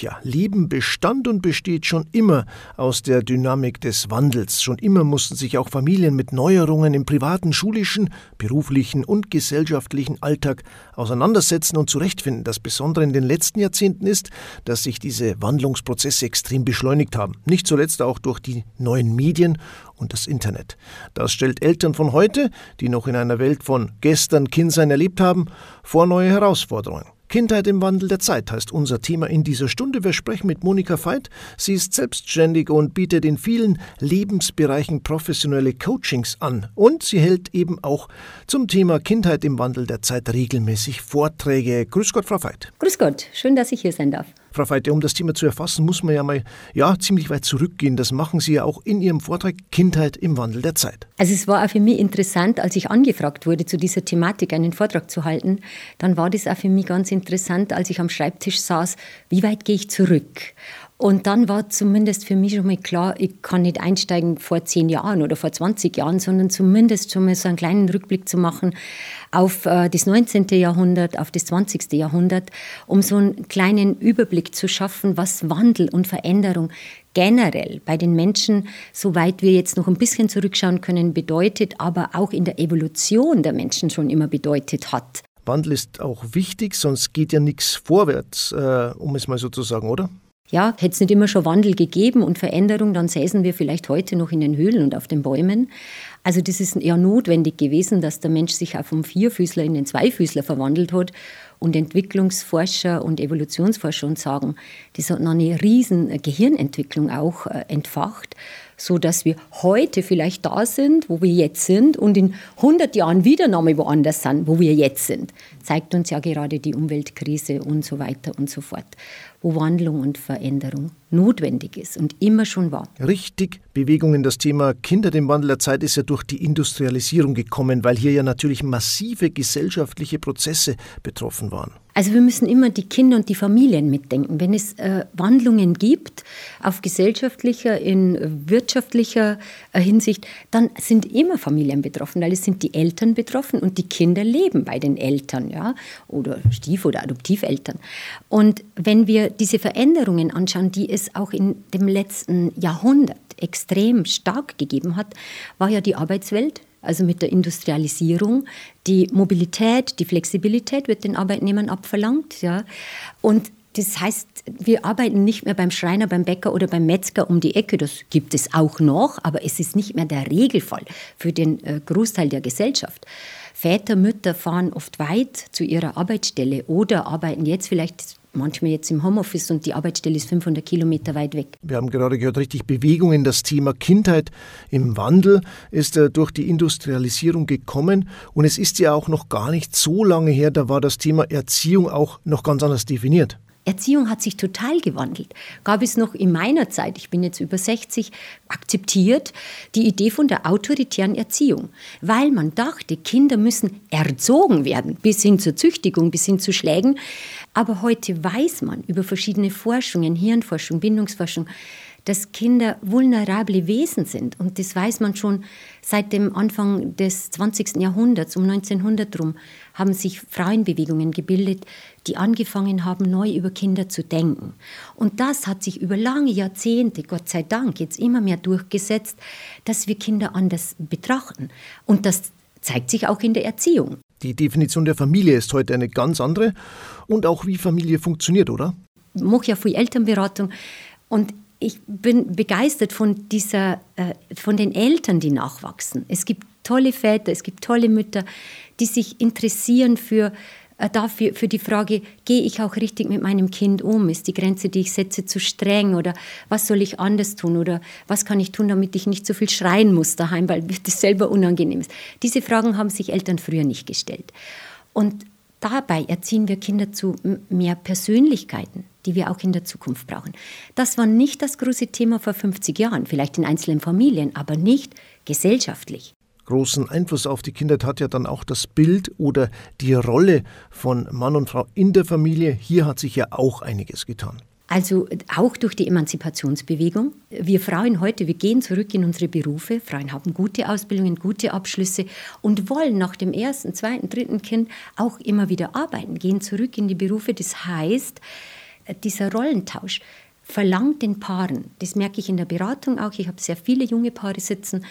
Ja, Leben bestand und besteht schon immer aus der Dynamik des Wandels. Schon immer mussten sich auch Familien mit Neuerungen im privaten, schulischen, beruflichen und gesellschaftlichen Alltag auseinandersetzen und zurechtfinden. Das Besondere in den letzten Jahrzehnten ist, dass sich diese Wandlungsprozesse extrem beschleunigt haben. Nicht zuletzt auch durch die neuen Medien und das Internet. Das stellt Eltern von heute, die noch in einer Welt von gestern Kindsein erlebt haben, vor neue Herausforderungen. Kindheit im Wandel der Zeit heißt unser Thema in dieser Stunde. Wir sprechen mit Monika Veit. Sie ist selbstständig und bietet in vielen Lebensbereichen professionelle Coachings an. Und sie hält eben auch zum Thema Kindheit im Wandel der Zeit regelmäßig Vorträge. Grüß Gott, Frau Veit. Grüß Gott, schön, dass ich hier sein darf. Frau Feite, um das Thema zu erfassen, muss man ja mal ja, ziemlich weit zurückgehen. Das machen Sie ja auch in Ihrem Vortrag Kindheit im Wandel der Zeit. Also es war auch für mich interessant, als ich angefragt wurde, zu dieser Thematik einen Vortrag zu halten, dann war das auch für mich ganz interessant, als ich am Schreibtisch saß, wie weit gehe ich zurück? Und dann war zumindest für mich schon mal klar, ich kann nicht einsteigen vor zehn Jahren oder vor 20 Jahren, sondern zumindest schon mal so einen kleinen Rückblick zu machen auf äh, das 19. Jahrhundert, auf das 20. Jahrhundert, um so einen kleinen Überblick zu schaffen, was Wandel und Veränderung generell bei den Menschen, soweit wir jetzt noch ein bisschen zurückschauen können, bedeutet, aber auch in der Evolution der Menschen schon immer bedeutet hat. Wandel ist auch wichtig, sonst geht ja nichts vorwärts, äh, um es mal so zu sagen, oder? Ja, hätte es nicht immer schon Wandel gegeben und Veränderung, dann säßen wir vielleicht heute noch in den Höhlen und auf den Bäumen. Also das ist eher notwendig gewesen, dass der Mensch sich auch vom Vierfüßler in den Zweifüßler verwandelt hat. Und Entwicklungsforscher und Evolutionsforscher uns sagen, das hat noch eine riesen Gehirnentwicklung auch äh, entfacht, so dass wir heute vielleicht da sind, wo wir jetzt sind und in 100 Jahren wieder nochmal woanders sind, wo wir jetzt sind. Zeigt uns ja gerade die Umweltkrise und so weiter und so fort wo Wandlung und Veränderung notwendig ist und immer schon war. Richtig, Bewegung in das Thema Kinder dem Wandel der Zeit ist ja durch die Industrialisierung gekommen, weil hier ja natürlich massive gesellschaftliche Prozesse betroffen waren. Also wir müssen immer die Kinder und die Familien mitdenken. Wenn es äh, Wandlungen gibt auf gesellschaftlicher, in wirtschaftlicher äh, Hinsicht, dann sind immer Familien betroffen, weil es sind die Eltern betroffen und die Kinder leben bei den Eltern, ja, oder Stief- oder Adoptiveltern. Und wenn wir diese Veränderungen anschauen, die es auch in dem letzten Jahrhundert extrem stark gegeben hat, war ja die Arbeitswelt also mit der Industrialisierung. Die Mobilität, die Flexibilität wird den Arbeitnehmern abverlangt. Ja. Und das heißt, wir arbeiten nicht mehr beim Schreiner, beim Bäcker oder beim Metzger um die Ecke. Das gibt es auch noch, aber es ist nicht mehr der Regelfall für den äh, Großteil der Gesellschaft. Väter, Mütter fahren oft weit zu ihrer Arbeitsstelle oder arbeiten jetzt vielleicht manchmal jetzt im Homeoffice und die Arbeitsstelle ist 500 Kilometer weit weg. Wir haben gerade gehört, richtig Bewegung in das Thema Kindheit im Wandel ist äh, durch die Industrialisierung gekommen und es ist ja auch noch gar nicht so lange her, da war das Thema Erziehung auch noch ganz anders definiert. Erziehung hat sich total gewandelt. Gab es noch in meiner Zeit, ich bin jetzt über 60, akzeptiert die Idee von der autoritären Erziehung, weil man dachte, Kinder müssen erzogen werden, bis hin zur Züchtigung, bis hin zu Schlägen. Aber heute weiß man über verschiedene Forschungen, Hirnforschung, Bindungsforschung, dass Kinder vulnerable Wesen sind. Und das weiß man schon seit dem Anfang des 20. Jahrhunderts, um 1900 rum, haben sich Frauenbewegungen gebildet, die angefangen haben, neu über Kinder zu denken. Und das hat sich über lange Jahrzehnte, Gott sei Dank, jetzt immer mehr durchgesetzt, dass wir Kinder anders betrachten. Und das zeigt sich auch in der Erziehung. Die Definition der Familie ist heute eine ganz andere und auch wie Familie funktioniert, oder? Ich mache ja viel Elternberatung und ich bin begeistert von dieser, äh, von den Eltern, die nachwachsen. Es gibt tolle Väter, es gibt tolle Mütter, die sich interessieren für äh, dafür für die Frage, gehe ich auch richtig mit meinem Kind um? Ist die Grenze, die ich setze, zu streng? Oder was soll ich anders tun? Oder was kann ich tun, damit ich nicht so viel schreien muss daheim, weil das selber unangenehm ist? Diese Fragen haben sich Eltern früher nicht gestellt. Und dabei erziehen wir Kinder zu mehr Persönlichkeiten die wir auch in der Zukunft brauchen. Das war nicht das große Thema vor 50 Jahren, vielleicht in einzelnen Familien, aber nicht gesellschaftlich. Großen Einfluss auf die Kindheit hat ja dann auch das Bild oder die Rolle von Mann und Frau in der Familie. Hier hat sich ja auch einiges getan. Also auch durch die Emanzipationsbewegung. Wir Frauen heute, wir gehen zurück in unsere Berufe. Frauen haben gute Ausbildungen, gute Abschlüsse und wollen nach dem ersten, zweiten, dritten Kind auch immer wieder arbeiten, gehen zurück in die Berufe. Das heißt, dieser Rollentausch verlangt den Paaren, das merke ich in der Beratung auch, ich habe sehr viele junge Paare sitzen,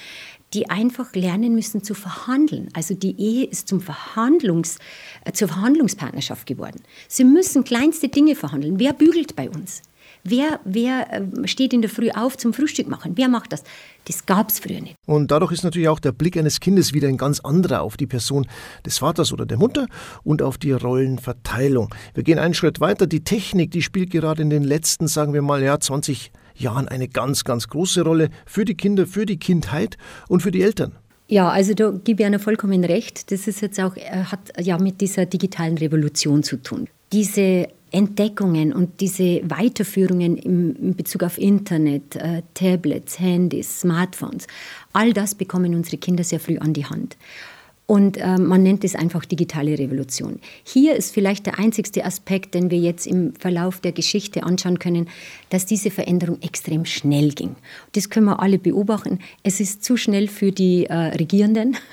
die einfach lernen müssen zu verhandeln. Also die Ehe ist zum Verhandlungs, äh, zur Verhandlungspartnerschaft geworden. Sie müssen kleinste Dinge verhandeln. Wer bügelt bei uns? Wer, wer ähm, steht in der Früh auf zum Frühstück machen? Wer macht das? Das gab es früher nicht. Und dadurch ist natürlich auch der Blick eines Kindes wieder ein ganz anderer auf die Person des Vaters oder der Mutter und auf die Rollenverteilung. Wir gehen einen Schritt weiter. Die Technik, die spielt gerade in den letzten, sagen wir mal, ja, 20 Jahren eine ganz, ganz große Rolle für die Kinder, für die Kindheit und für die Eltern. Ja, also da gebe ich Ihnen vollkommen recht. Das ist jetzt auch, äh, hat ja mit dieser digitalen Revolution zu tun. Diese Entdeckungen und diese Weiterführungen in Bezug auf Internet, äh, Tablets, Handys, Smartphones, all das bekommen unsere Kinder sehr früh an die Hand. Und äh, man nennt es einfach digitale Revolution. Hier ist vielleicht der einzigste Aspekt, den wir jetzt im Verlauf der Geschichte anschauen können, dass diese Veränderung extrem schnell ging. Das können wir alle beobachten. Es ist zu schnell für die äh, Regierenden.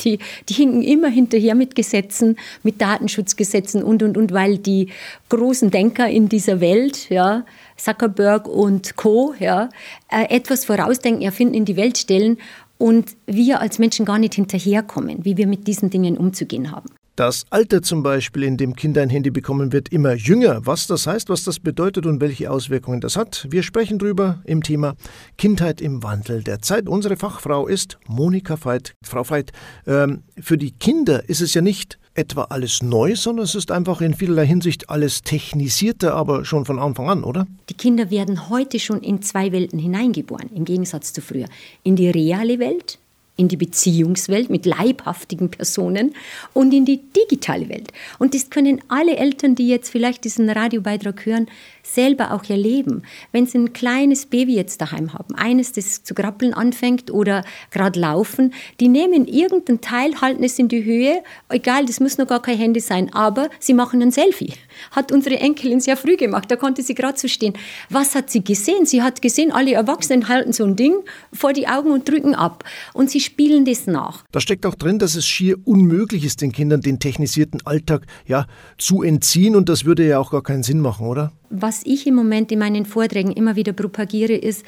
Die, die hinken immer hinterher mit Gesetzen, mit Datenschutzgesetzen und, und, und, weil die großen Denker in dieser Welt, ja, Zuckerberg und Co., ja, äh, etwas vorausdenken, erfinden, in die Welt stellen und wir als Menschen gar nicht hinterherkommen, wie wir mit diesen Dingen umzugehen haben. Das Alter zum Beispiel, in dem Kinder ein Handy bekommen, wird immer jünger. Was das heißt, was das bedeutet und welche Auswirkungen das hat, wir sprechen drüber im Thema Kindheit im Wandel der Zeit. Unsere Fachfrau ist Monika Veit. Frau Veit, ähm, für die Kinder ist es ja nicht etwa alles neu, sondern es ist einfach in vielerlei Hinsicht alles technisierter, aber schon von Anfang an, oder? Die Kinder werden heute schon in zwei Welten hineingeboren, im Gegensatz zu früher. In die reale Welt, in die Beziehungswelt mit leibhaftigen Personen und in die digitale Welt. Und das können alle Eltern, die jetzt vielleicht diesen Radiobeitrag hören, selber auch erleben. Wenn sie ein kleines Baby jetzt daheim haben, eines, das zu krabbeln anfängt oder gerade laufen, die nehmen irgendein Teil, halten es in die Höhe, egal, das muss noch gar kein Handy sein, aber sie machen ein Selfie. Hat unsere Enkelin sehr früh gemacht, da konnte sie gerade so stehen. Was hat sie gesehen? Sie hat gesehen, alle Erwachsenen halten so ein Ding vor die Augen und drücken ab. Und sie spielen das nach. Da steckt auch drin, dass es schier unmöglich ist, den Kindern den technisierten Alltag ja, zu entziehen und das würde ja auch gar keinen Sinn machen, oder? Was ich im Moment in meinen Vorträgen immer wieder propagiere, ist,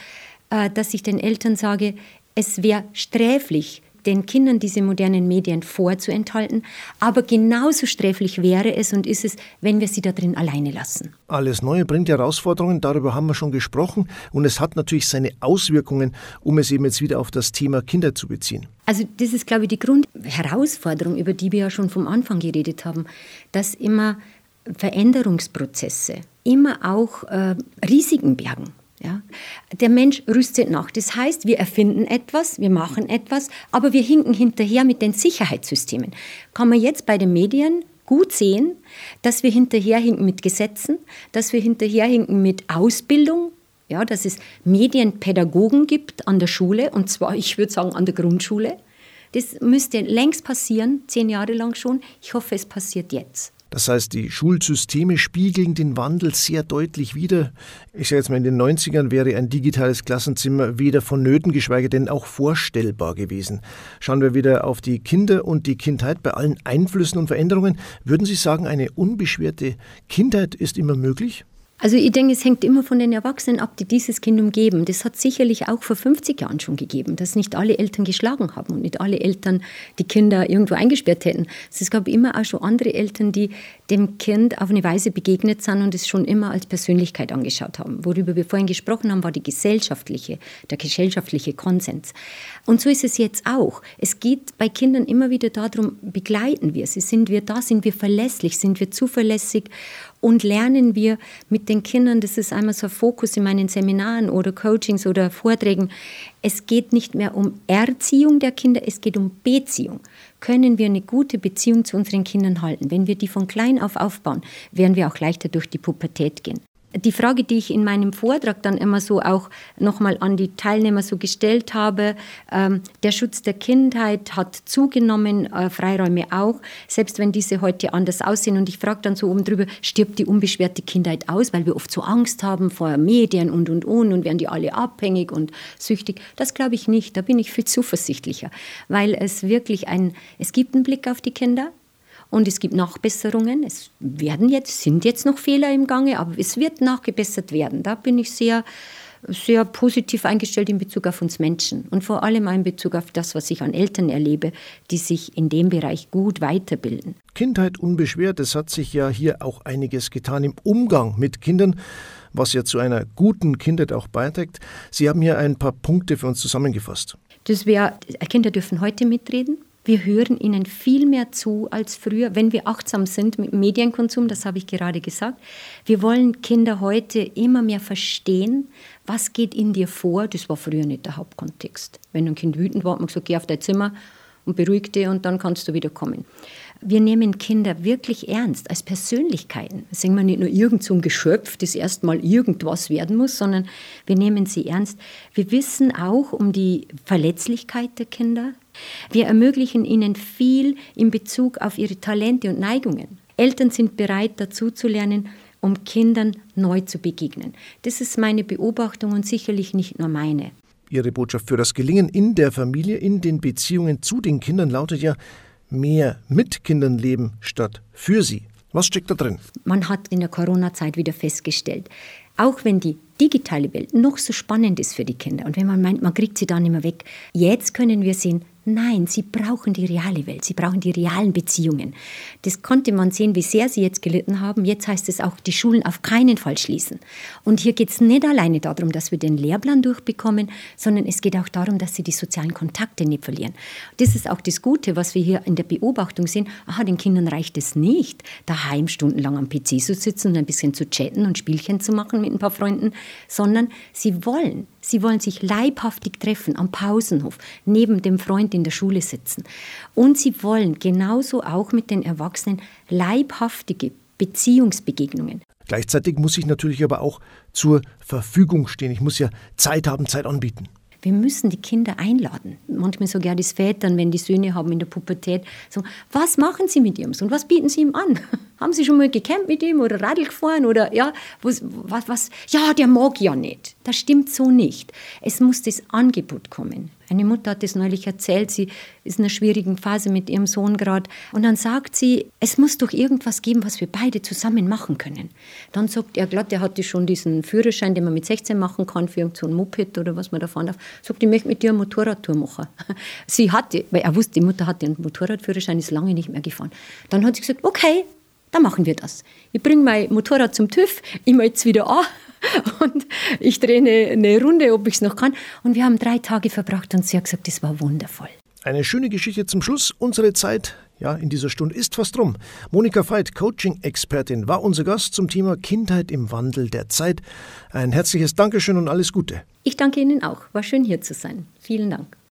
äh, dass ich den Eltern sage, es wäre sträflich, den Kindern diese modernen Medien vorzuenthalten. Aber genauso sträflich wäre es und ist es, wenn wir sie da drin alleine lassen. Alles Neue bringt Herausforderungen, darüber haben wir schon gesprochen. Und es hat natürlich seine Auswirkungen, um es eben jetzt wieder auf das Thema Kinder zu beziehen. Also das ist, glaube ich, die Grundherausforderung, über die wir ja schon vom Anfang geredet haben, dass immer Veränderungsprozesse immer auch äh, Risiken bergen. Ja? Der Mensch rüstet nach. Das heißt, wir erfinden etwas, wir machen etwas, aber wir hinken hinterher mit den Sicherheitssystemen. Kann man jetzt bei den Medien gut sehen, dass wir hinterherhinken mit Gesetzen, dass wir hinterherhinken mit Ausbildung, ja, dass es Medienpädagogen gibt an der Schule, und zwar, ich würde sagen, an der Grundschule. Das müsste längst passieren, zehn Jahre lang schon. Ich hoffe, es passiert jetzt. Das heißt, die Schulsysteme spiegeln den Wandel sehr deutlich wider. Ich sage jetzt mal, in den 90ern wäre ein digitales Klassenzimmer weder vonnöten, geschweige denn auch vorstellbar gewesen. Schauen wir wieder auf die Kinder und die Kindheit bei allen Einflüssen und Veränderungen. Würden Sie sagen, eine unbeschwerte Kindheit ist immer möglich? Also ich denke, es hängt immer von den Erwachsenen ab, die dieses Kind umgeben. Das hat sicherlich auch vor 50 Jahren schon gegeben, dass nicht alle Eltern geschlagen haben und nicht alle Eltern die Kinder irgendwo eingesperrt hätten. Es gab immer auch schon andere Eltern, die dem Kind auf eine Weise begegnet sind und es schon immer als Persönlichkeit angeschaut haben. Worüber wir vorhin gesprochen haben, war die gesellschaftliche, der gesellschaftliche Konsens. Und so ist es jetzt auch. Es geht bei Kindern immer wieder darum, begleiten wir sie, sind wir da, sind wir verlässlich, sind wir zuverlässig und lernen wir mit den Kindern, das ist einmal so ein Fokus in meinen Seminaren oder Coachings oder Vorträgen, es geht nicht mehr um Erziehung der Kinder, es geht um Beziehung. Können wir eine gute Beziehung zu unseren Kindern halten? Wenn wir die von klein auf aufbauen, werden wir auch leichter durch die Pubertät gehen die Frage, die ich in meinem Vortrag dann immer so auch nochmal an die Teilnehmer so gestellt habe, ähm, der Schutz der Kindheit hat zugenommen, äh, Freiräume auch, selbst wenn diese heute anders aussehen. Und ich frage dann so oben drüber, stirbt die unbeschwerte Kindheit aus, weil wir oft so Angst haben vor Medien und und und und werden die alle abhängig und süchtig. Das glaube ich nicht, da bin ich viel zuversichtlicher, weil es wirklich ein, es gibt einen Blick auf die Kinder, und es gibt Nachbesserungen. Es werden jetzt, sind jetzt noch Fehler im Gange, aber es wird nachgebessert werden. Da bin ich sehr, sehr positiv eingestellt in Bezug auf uns Menschen und vor allem in Bezug auf das, was ich an Eltern erlebe, die sich in dem Bereich gut weiterbilden. Kindheit unbeschwert, es hat sich ja hier auch einiges getan im Umgang mit Kindern, was ja zu einer guten Kindheit auch beiträgt. Sie haben hier ein paar Punkte für uns zusammengefasst. Das wäre, Kinder dürfen heute mitreden. Wir hören ihnen viel mehr zu als früher, wenn wir achtsam sind mit Medienkonsum, das habe ich gerade gesagt. Wir wollen Kinder heute immer mehr verstehen, was geht in dir vor. Das war früher nicht der Hauptkontext. Wenn ein Kind wütend war, hat man gesagt, geh auf dein Zimmer und beruhig dich und dann kannst du wieder kommen. Wir nehmen Kinder wirklich ernst als Persönlichkeiten. Sind wir nicht nur irgend so ein Geschöpf, das erstmal irgendwas werden muss, sondern wir nehmen sie ernst. Wir wissen auch um die Verletzlichkeit der Kinder. Wir ermöglichen ihnen viel in Bezug auf ihre Talente und Neigungen. Eltern sind bereit, dazu zu lernen, um Kindern neu zu begegnen. Das ist meine Beobachtung und sicherlich nicht nur meine. Ihre Botschaft für das Gelingen in der Familie, in den Beziehungen zu den Kindern lautet ja, mehr mit Kindern leben statt für sie. Was steckt da drin? Man hat in der Corona-Zeit wieder festgestellt, auch wenn die digitale Welt noch so spannend ist für die Kinder und wenn man meint, man kriegt sie da nicht mehr weg, jetzt können wir sehen, Nein, sie brauchen die reale Welt, sie brauchen die realen Beziehungen. Das konnte man sehen, wie sehr sie jetzt gelitten haben. Jetzt heißt es auch, die Schulen auf keinen Fall schließen. Und hier geht es nicht alleine darum, dass wir den Lehrplan durchbekommen, sondern es geht auch darum, dass sie die sozialen Kontakte nicht verlieren. Das ist auch das Gute, was wir hier in der Beobachtung sehen. Aha, den Kindern reicht es nicht, daheim stundenlang am PC zu sitzen und ein bisschen zu chatten und Spielchen zu machen mit ein paar Freunden, sondern sie wollen Sie wollen sich leibhaftig treffen am Pausenhof, neben dem Freund in der Schule sitzen. Und sie wollen genauso auch mit den Erwachsenen leibhaftige Beziehungsbegegnungen. Gleichzeitig muss ich natürlich aber auch zur Verfügung stehen. Ich muss ja Zeit haben, Zeit anbieten. Wir müssen die Kinder einladen. Manchmal sogar die Väter, wenn die Söhne haben in der Pubertät, sagen, was machen sie mit ihrem Sohn? Was bieten sie ihm an? haben sie schon mal gecampt mit ihm oder Radl gefahren oder ja, was, was, was? Ja, der mag ja nicht. Das stimmt so nicht. Es muss das Angebot kommen. Eine Mutter hat es neulich erzählt, sie ist in einer schwierigen Phase mit ihrem Sohn gerade. Und dann sagt sie, es muss doch irgendwas geben, was wir beide zusammen machen können. Dann sagt er glatt, er hatte schon diesen Führerschein, den man mit 16 machen kann, für so ein Moped oder was man da fahren darf. Sagt, ich möchte mit dir eine Motorradtour machen. Sie hatte, weil er wusste, die Mutter hatte einen Motorradführerschein, ist lange nicht mehr gefahren. Dann hat sie gesagt, okay, dann machen wir das. Ich bringe mein Motorrad zum TÜV, ich melde es wieder an und ich drehe eine, eine Runde, ob ich es noch kann. Und wir haben drei Tage verbracht und sie hat gesagt, das war wundervoll. Eine schöne Geschichte zum Schluss. Unsere Zeit ja, in dieser Stunde ist fast rum. Monika Veit, Coaching-Expertin, war unser Gast zum Thema Kindheit im Wandel der Zeit. Ein herzliches Dankeschön und alles Gute. Ich danke Ihnen auch. War schön hier zu sein. Vielen Dank.